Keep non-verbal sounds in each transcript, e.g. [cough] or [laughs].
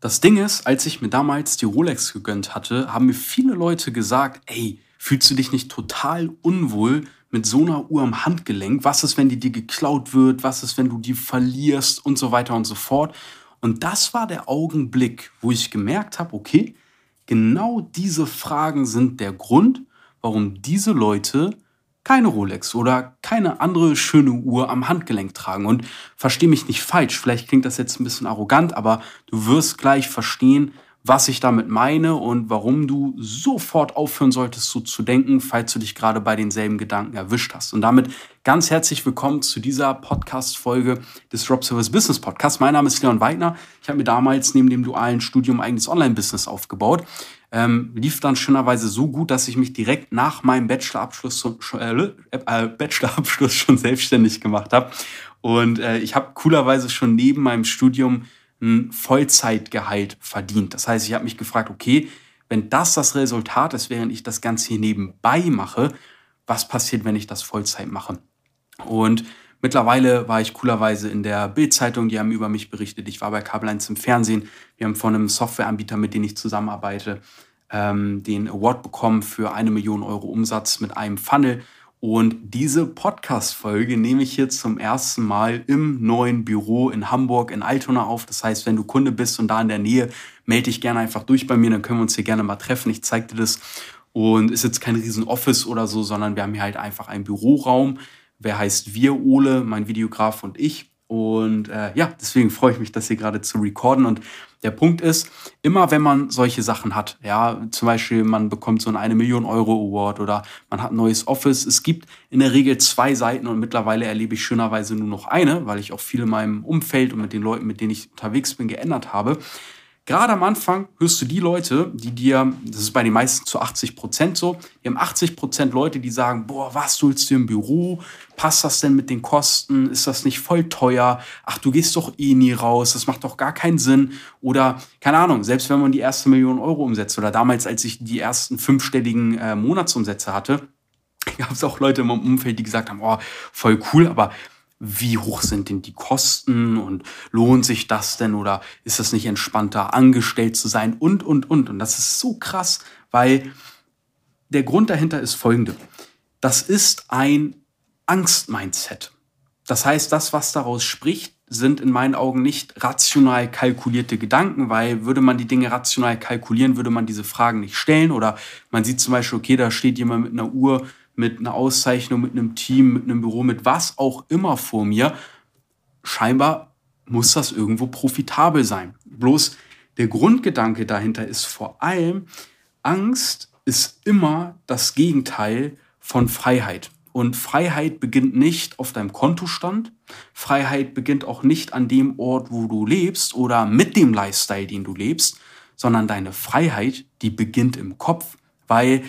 Das Ding ist, als ich mir damals die Rolex gegönnt hatte, haben mir viele Leute gesagt, ey, fühlst du dich nicht total unwohl mit so einer Uhr am Handgelenk? Was ist, wenn die dir geklaut wird? Was ist, wenn du die verlierst? Und so weiter und so fort. Und das war der Augenblick, wo ich gemerkt habe, okay, genau diese Fragen sind der Grund, warum diese Leute keine Rolex oder keine andere schöne Uhr am Handgelenk tragen. Und versteh mich nicht falsch, vielleicht klingt das jetzt ein bisschen arrogant, aber du wirst gleich verstehen, was ich damit meine und warum du sofort aufhören solltest, so zu denken, falls du dich gerade bei denselben Gedanken erwischt hast. Und damit ganz herzlich willkommen zu dieser Podcast-Folge des Drop Service Business Podcasts. Mein Name ist Leon Weidner. Ich habe mir damals neben dem dualen Studium eigenes Online-Business aufgebaut. Ähm, lief dann schönerweise so gut, dass ich mich direkt nach meinem Bachelorabschluss, äh, äh, Bachelorabschluss [laughs] schon selbstständig gemacht habe. Und äh, ich habe coolerweise schon neben meinem Studium ein Vollzeitgehalt verdient. Das heißt, ich habe mich gefragt, okay, wenn das das Resultat ist, während ich das Ganze hier nebenbei mache, was passiert, wenn ich das Vollzeit mache? Und mittlerweile war ich coolerweise in der Bildzeitung, die haben über mich berichtet. Ich war bei Kabel 1 im Fernsehen. Wir haben von einem Softwareanbieter, mit dem ich zusammenarbeite, ähm, den Award bekommen für eine Million Euro Umsatz mit einem Funnel. Und diese Podcast-Folge nehme ich hier zum ersten Mal im neuen Büro in Hamburg in Altona auf. Das heißt, wenn du Kunde bist und da in der Nähe, melde dich gerne einfach durch bei mir, dann können wir uns hier gerne mal treffen. Ich zeige dir das. Und ist jetzt kein riesen Office oder so, sondern wir haben hier halt einfach einen Büroraum. Wer heißt wir, Ole, mein Videograf und ich. Und äh, ja, deswegen freue ich mich, das hier gerade zu recorden. Und der Punkt ist, immer wenn man solche Sachen hat, ja, zum Beispiel man bekommt so einen eine Million Euro Award oder man hat ein neues Office, es gibt in der Regel zwei Seiten und mittlerweile erlebe ich schönerweise nur noch eine, weil ich auch viel in meinem Umfeld und mit den Leuten, mit denen ich unterwegs bin, geändert habe. Gerade am Anfang hörst du die Leute, die dir, das ist bei den meisten zu 80 Prozent so, die haben 80 Prozent Leute, die sagen, boah, was willst du im Büro? Passt das denn mit den Kosten? Ist das nicht voll teuer? Ach, du gehst doch eh nie raus, das macht doch gar keinen Sinn. Oder, keine Ahnung, selbst wenn man die erste Million Euro umsetzt oder damals, als ich die ersten fünfstelligen äh, Monatsumsätze hatte, [laughs] gab es auch Leute im Umfeld, die gesagt haben, oh, voll cool, aber wie hoch sind denn die Kosten und lohnt sich das denn oder ist es nicht entspannter, angestellt zu sein und, und, und. Und das ist so krass, weil der Grund dahinter ist folgende. Das ist ein Angst-Mindset. Das heißt, das, was daraus spricht, sind in meinen Augen nicht rational kalkulierte Gedanken, weil würde man die Dinge rational kalkulieren, würde man diese Fragen nicht stellen oder man sieht zum Beispiel, okay, da steht jemand mit einer Uhr, mit einer Auszeichnung, mit einem Team, mit einem Büro, mit was auch immer vor mir. Scheinbar muss das irgendwo profitabel sein. Bloß der Grundgedanke dahinter ist vor allem, Angst ist immer das Gegenteil von Freiheit. Und Freiheit beginnt nicht auf deinem Kontostand. Freiheit beginnt auch nicht an dem Ort, wo du lebst oder mit dem Lifestyle, den du lebst, sondern deine Freiheit, die beginnt im Kopf, weil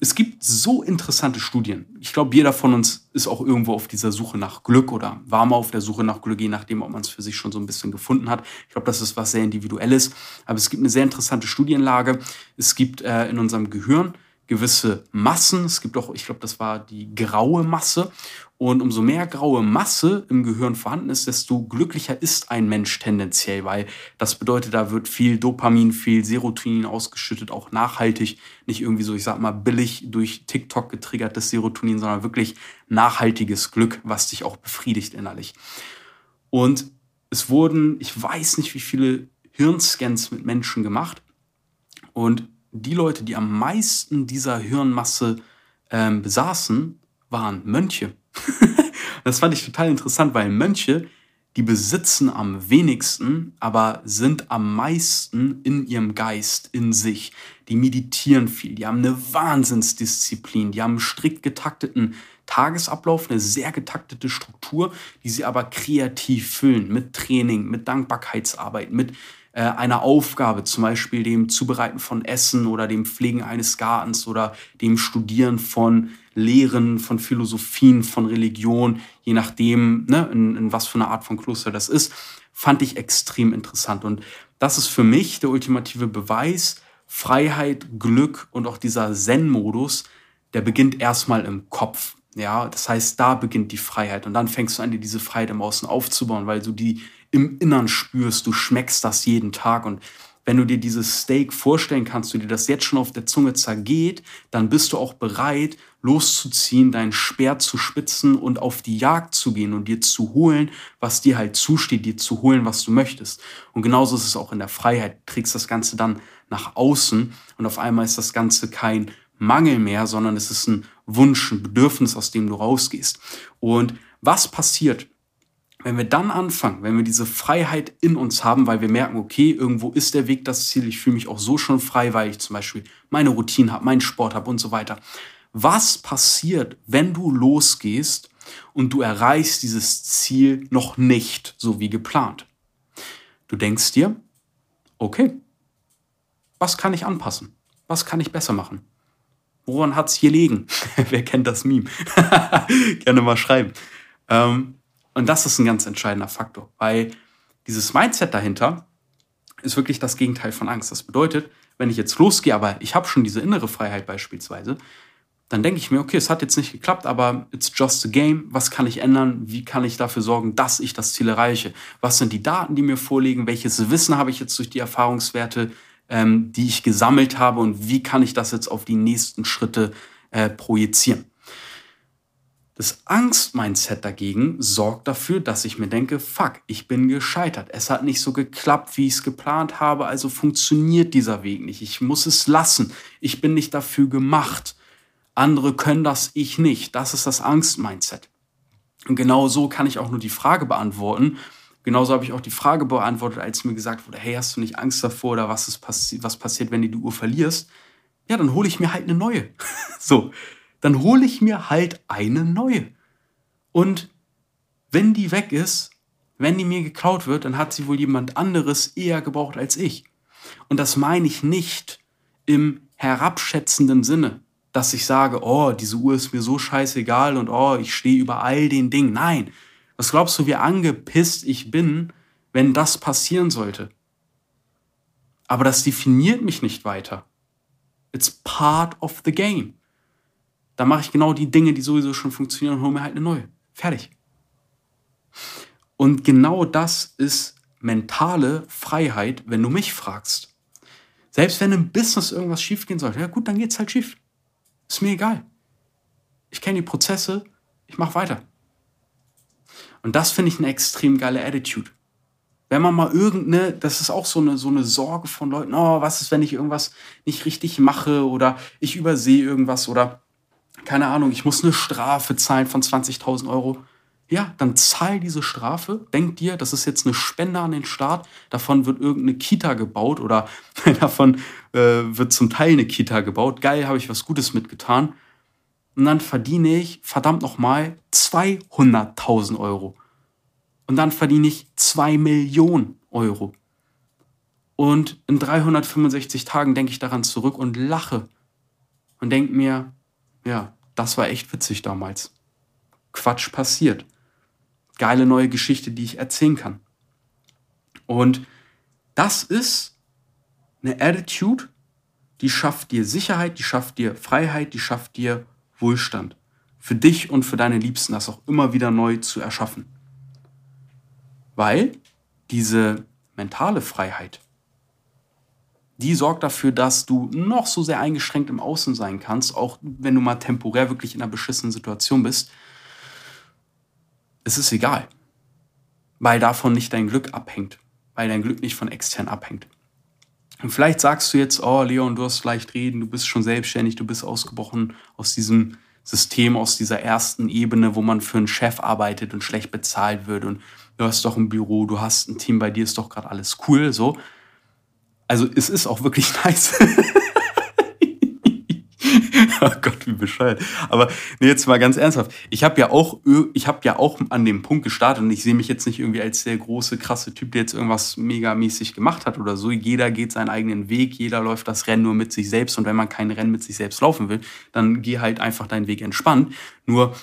es gibt so interessante Studien. Ich glaube, jeder von uns ist auch irgendwo auf dieser Suche nach Glück oder war mal auf der Suche nach Glück, je nachdem, ob man es für sich schon so ein bisschen gefunden hat. Ich glaube, das ist was sehr Individuelles. Aber es gibt eine sehr interessante Studienlage. Es gibt äh, in unserem Gehirn gewisse Massen. Es gibt auch, ich glaube, das war die graue Masse. Und umso mehr graue Masse im Gehirn vorhanden ist, desto glücklicher ist ein Mensch tendenziell, weil das bedeutet, da wird viel Dopamin, viel Serotonin ausgeschüttet, auch nachhaltig, nicht irgendwie so, ich sag mal, billig durch TikTok getriggertes Serotonin, sondern wirklich nachhaltiges Glück, was dich auch befriedigt innerlich. Und es wurden, ich weiß nicht, wie viele Hirnscans mit Menschen gemacht. Und die Leute, die am meisten dieser Hirnmasse ähm, besaßen, waren Mönche. [laughs] das fand ich total interessant, weil Mönche, die besitzen am wenigsten, aber sind am meisten in ihrem Geist, in sich. Die meditieren viel, die haben eine Wahnsinnsdisziplin, die haben einen strikt getakteten Tagesablauf, eine sehr getaktete Struktur, die sie aber kreativ füllen mit Training, mit Dankbarkeitsarbeit, mit äh, einer Aufgabe, zum Beispiel dem Zubereiten von Essen oder dem Pflegen eines Gartens oder dem Studieren von Lehren, von Philosophien, von Religion, je nachdem, ne, in, in was für eine Art von Kloster das ist, fand ich extrem interessant. Und das ist für mich der ultimative Beweis, Freiheit, Glück und auch dieser Zen-Modus, der beginnt erstmal im Kopf. Ja, das heißt, da beginnt die Freiheit und dann fängst du an, dir diese Freiheit im Außen aufzubauen, weil du die im Innern spürst, du schmeckst das jeden Tag und wenn du dir dieses Steak vorstellen kannst, du dir das jetzt schon auf der Zunge zergeht, dann bist du auch bereit, loszuziehen, deinen Speer zu spitzen und auf die Jagd zu gehen und dir zu holen, was dir halt zusteht, dir zu holen, was du möchtest. Und genauso ist es auch in der Freiheit. Du trägst das Ganze dann nach außen und auf einmal ist das Ganze kein Mangel mehr, sondern es ist ein Wunsch, ein Bedürfnis, aus dem du rausgehst. Und was passiert, wenn wir dann anfangen, wenn wir diese Freiheit in uns haben, weil wir merken, okay, irgendwo ist der Weg das Ziel, ich fühle mich auch so schon frei, weil ich zum Beispiel meine Routine habe, meinen Sport habe und so weiter. Was passiert, wenn du losgehst und du erreichst dieses Ziel noch nicht so wie geplant? Du denkst dir, okay, was kann ich anpassen? Was kann ich besser machen? Woran hat es hier liegen? [laughs] Wer kennt das Meme? [laughs] Gerne mal schreiben. Ähm, und das ist ein ganz entscheidender Faktor, weil dieses Mindset dahinter ist wirklich das Gegenteil von Angst. Das bedeutet, wenn ich jetzt losgehe, aber ich habe schon diese innere Freiheit beispielsweise, dann denke ich mir, okay, es hat jetzt nicht geklappt, aber it's just a game. Was kann ich ändern? Wie kann ich dafür sorgen, dass ich das Ziel erreiche? Was sind die Daten, die mir vorliegen? Welches Wissen habe ich jetzt durch die Erfahrungswerte, ähm, die ich gesammelt habe? Und wie kann ich das jetzt auf die nächsten Schritte äh, projizieren? Das Angst-Mindset dagegen sorgt dafür, dass ich mir denke, fuck, ich bin gescheitert. Es hat nicht so geklappt, wie ich es geplant habe, also funktioniert dieser Weg nicht. Ich muss es lassen. Ich bin nicht dafür gemacht. Andere können das, ich nicht. Das ist das Angst-Mindset. Und genau so kann ich auch nur die Frage beantworten. Genauso habe ich auch die Frage beantwortet, als mir gesagt wurde, hey, hast du nicht Angst davor oder was, ist passi was passiert, wenn du die Uhr verlierst? Ja, dann hole ich mir halt eine neue. [laughs] so, dann hole ich mir halt eine neue. Und wenn die weg ist, wenn die mir geklaut wird, dann hat sie wohl jemand anderes eher gebraucht als ich. Und das meine ich nicht im herabschätzenden Sinne, dass ich sage, oh, diese Uhr ist mir so scheißegal und oh, ich stehe über all den Dingen. Nein, was glaubst du, wie angepisst ich bin, wenn das passieren sollte? Aber das definiert mich nicht weiter. It's part of the game. Da mache ich genau die Dinge, die sowieso schon funktionieren und hole mir halt eine neue. Fertig. Und genau das ist mentale Freiheit, wenn du mich fragst. Selbst wenn im Business irgendwas schiefgehen sollte, ja gut, dann geht's halt schief. Ist mir egal. Ich kenne die Prozesse, ich mache weiter. Und das finde ich eine extrem geile Attitude. Wenn man mal irgendeine, das ist auch so eine, so eine Sorge von Leuten, oh, was ist, wenn ich irgendwas nicht richtig mache oder ich übersehe irgendwas oder keine Ahnung, ich muss eine Strafe zahlen von 20.000 Euro. Ja, dann zahl diese Strafe. Denk dir, das ist jetzt eine Spende an den Staat. Davon wird irgendeine Kita gebaut oder [laughs] davon äh, wird zum Teil eine Kita gebaut. Geil, habe ich was Gutes mitgetan. Und dann verdiene ich, verdammt nochmal, 200.000 Euro. Und dann verdiene ich 2 Millionen Euro. Und in 365 Tagen denke ich daran zurück und lache. Und denke mir, ja, das war echt witzig damals. Quatsch passiert. Geile neue Geschichte, die ich erzählen kann. Und das ist eine Attitude, die schafft dir Sicherheit, die schafft dir Freiheit, die schafft dir Wohlstand. Für dich und für deine Liebsten das auch immer wieder neu zu erschaffen. Weil diese mentale Freiheit, die sorgt dafür, dass du noch so sehr eingeschränkt im Außen sein kannst, auch wenn du mal temporär wirklich in einer beschissenen Situation bist. Es ist egal, weil davon nicht dein Glück abhängt, weil dein Glück nicht von extern abhängt. Und vielleicht sagst du jetzt, oh Leon, du hast leicht reden, du bist schon selbstständig, du bist ausgebrochen aus diesem System, aus dieser ersten Ebene, wo man für einen Chef arbeitet und schlecht bezahlt wird und du hast doch ein Büro, du hast ein Team, bei dir ist doch gerade alles cool, so also es ist auch wirklich [laughs] nice. [laughs] oh Gott, wie bescheuert. Aber nee, jetzt mal ganz ernsthaft. Ich habe ja auch, ich habe ja auch an dem Punkt gestartet und ich sehe mich jetzt nicht irgendwie als der große, krasse Typ, der jetzt irgendwas megamäßig gemacht hat oder so. Jeder geht seinen eigenen Weg, jeder läuft das Rennen nur mit sich selbst und wenn man kein Rennen mit sich selbst laufen will, dann geh halt einfach deinen Weg entspannt. Nur,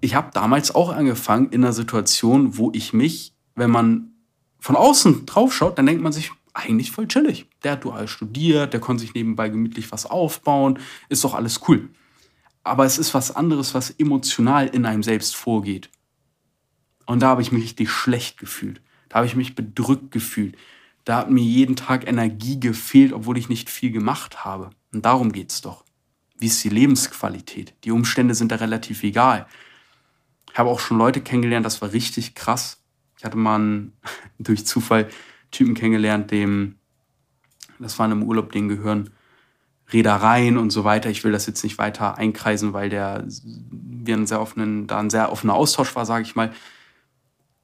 ich habe damals auch angefangen in einer Situation, wo ich mich, wenn man von außen drauf schaut, dann denkt man sich, eigentlich voll chillig. Der hat dual studiert, der konnte sich nebenbei gemütlich was aufbauen, ist doch alles cool. Aber es ist was anderes, was emotional in einem selbst vorgeht. Und da habe ich mich richtig schlecht gefühlt. Da habe ich mich bedrückt gefühlt. Da hat mir jeden Tag Energie gefehlt, obwohl ich nicht viel gemacht habe. Und darum geht's doch. Wie ist die Lebensqualität? Die Umstände sind da relativ egal. Ich habe auch schon Leute kennengelernt, das war richtig krass. Ich hatte mal einen, [laughs] durch Zufall Typen kennengelernt, dem, das war in einem Urlaub, den gehören Reedereien und so weiter. Ich will das jetzt nicht weiter einkreisen, weil der, wir einen sehr offenen, da ein sehr offener Austausch war, sage ich mal.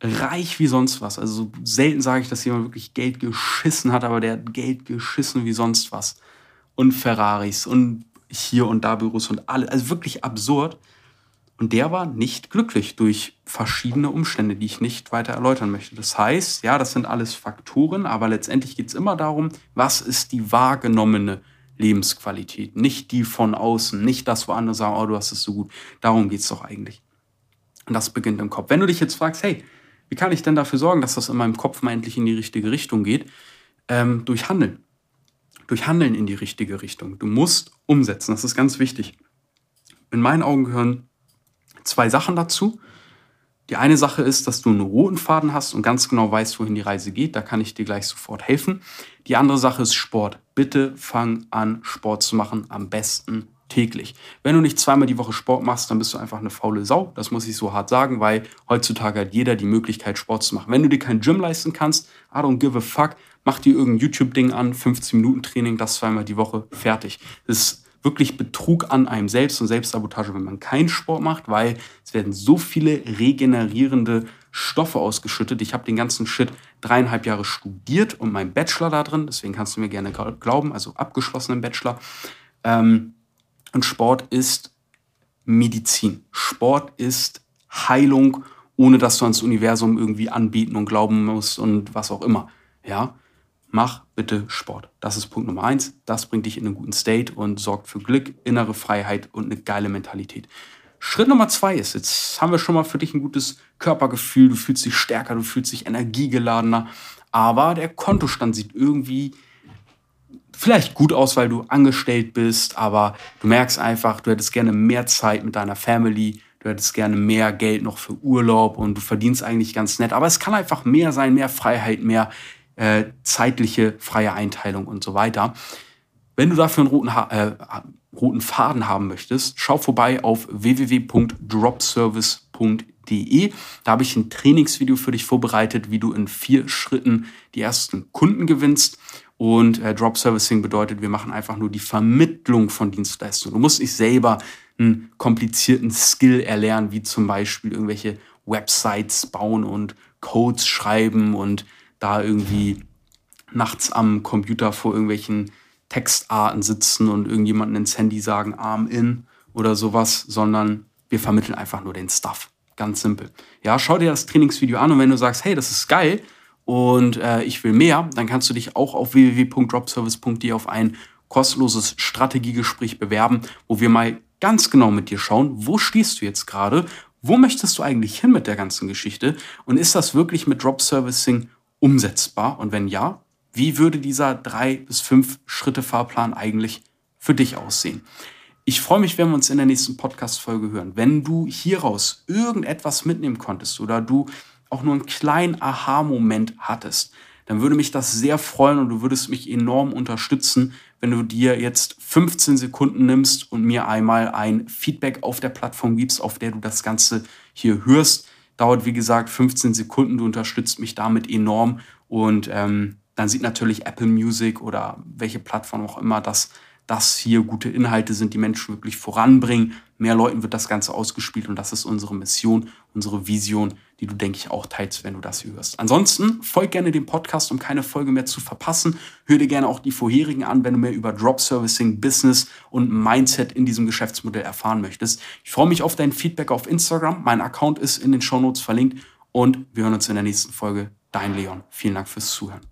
Reich wie sonst was. Also selten sage ich, dass jemand wirklich Geld geschissen hat, aber der hat Geld geschissen wie sonst was. Und Ferraris und hier und da Büros und alle. Also wirklich absurd. Und der war nicht glücklich durch verschiedene Umstände, die ich nicht weiter erläutern möchte. Das heißt, ja, das sind alles Faktoren, aber letztendlich geht es immer darum, was ist die wahrgenommene Lebensqualität, nicht die von außen, nicht das, wo andere sagen, oh, du hast es so gut. Darum geht es doch eigentlich. Und das beginnt im Kopf. Wenn du dich jetzt fragst, hey, wie kann ich denn dafür sorgen, dass das in meinem Kopf mal endlich in die richtige Richtung geht? Ähm, durch Handeln. Durch Handeln in die richtige Richtung. Du musst umsetzen, das ist ganz wichtig. In meinen Augen gehören zwei Sachen dazu. Die eine Sache ist, dass du einen roten Faden hast und ganz genau weißt, wohin die Reise geht. Da kann ich dir gleich sofort helfen. Die andere Sache ist Sport. Bitte fang an, Sport zu machen. Am besten täglich. Wenn du nicht zweimal die Woche Sport machst, dann bist du einfach eine faule Sau. Das muss ich so hart sagen, weil heutzutage hat jeder die Möglichkeit, Sport zu machen. Wenn du dir kein Gym leisten kannst, I don't give a fuck, mach dir irgendein YouTube-Ding an, 15 Minuten Training, das zweimal die Woche, fertig. Das ist wirklich Betrug an einem selbst und Selbstsabotage, wenn man keinen Sport macht, weil es werden so viele regenerierende Stoffe ausgeschüttet. Ich habe den ganzen Shit dreieinhalb Jahre studiert und meinen Bachelor da drin, deswegen kannst du mir gerne glauben, also abgeschlossenen Bachelor. Ähm, und Sport ist Medizin. Sport ist Heilung, ohne dass du ans Universum irgendwie anbieten und glauben musst und was auch immer. Ja, mach bitte Sport. Das ist Punkt Nummer eins. Das bringt dich in einen guten State und sorgt für Glück, innere Freiheit und eine geile Mentalität. Schritt Nummer zwei ist, jetzt haben wir schon mal für dich ein gutes Körpergefühl, du fühlst dich stärker, du fühlst dich energiegeladener, aber der Kontostand sieht irgendwie vielleicht gut aus, weil du angestellt bist, aber du merkst einfach, du hättest gerne mehr Zeit mit deiner Family, du hättest gerne mehr Geld noch für Urlaub und du verdienst eigentlich ganz nett, aber es kann einfach mehr sein, mehr Freiheit, mehr äh, zeitliche freie Einteilung und so weiter. Wenn du dafür einen roten, ha äh, roten Faden haben möchtest, schau vorbei auf www.dropservice.de. Da habe ich ein Trainingsvideo für dich vorbereitet, wie du in vier Schritten die ersten Kunden gewinnst. Und äh, Drop Servicing bedeutet, wir machen einfach nur die Vermittlung von Dienstleistungen. Du musst nicht selber einen komplizierten Skill erlernen, wie zum Beispiel irgendwelche Websites bauen und Codes schreiben und da irgendwie nachts am Computer vor irgendwelchen Textarten sitzen und irgendjemanden ins Handy sagen, Arm in oder sowas, sondern wir vermitteln einfach nur den Stuff. Ganz simpel. Ja, schau dir das Trainingsvideo an und wenn du sagst, hey, das ist geil und äh, ich will mehr, dann kannst du dich auch auf www.dropservice.de auf ein kostenloses Strategiegespräch bewerben, wo wir mal ganz genau mit dir schauen, wo stehst du jetzt gerade, wo möchtest du eigentlich hin mit der ganzen Geschichte und ist das wirklich mit Drop Servicing umsetzbar? Und wenn ja, wie würde dieser drei bis fünf Schritte Fahrplan eigentlich für dich aussehen? Ich freue mich, wenn wir uns in der nächsten Podcast-Folge hören. Wenn du hieraus irgendetwas mitnehmen konntest oder du auch nur einen kleinen Aha-Moment hattest, dann würde mich das sehr freuen und du würdest mich enorm unterstützen, wenn du dir jetzt 15 Sekunden nimmst und mir einmal ein Feedback auf der Plattform gibst, auf der du das Ganze hier hörst. Dauert, wie gesagt, 15 Sekunden. Du unterstützt mich damit enorm. Und ähm, dann sieht natürlich Apple Music oder welche Plattform auch immer, dass das hier gute Inhalte sind, die Menschen wirklich voranbringen. Mehr Leuten wird das Ganze ausgespielt und das ist unsere Mission, unsere Vision, die du, denke ich, auch teilst, wenn du das hörst. Ansonsten folg gerne dem Podcast, um keine Folge mehr zu verpassen. Hör dir gerne auch die vorherigen an, wenn du mehr über Drop Servicing, Business und Mindset in diesem Geschäftsmodell erfahren möchtest. Ich freue mich auf dein Feedback auf Instagram. Mein Account ist in den Shownotes verlinkt und wir hören uns in der nächsten Folge. Dein Leon. Vielen Dank fürs Zuhören.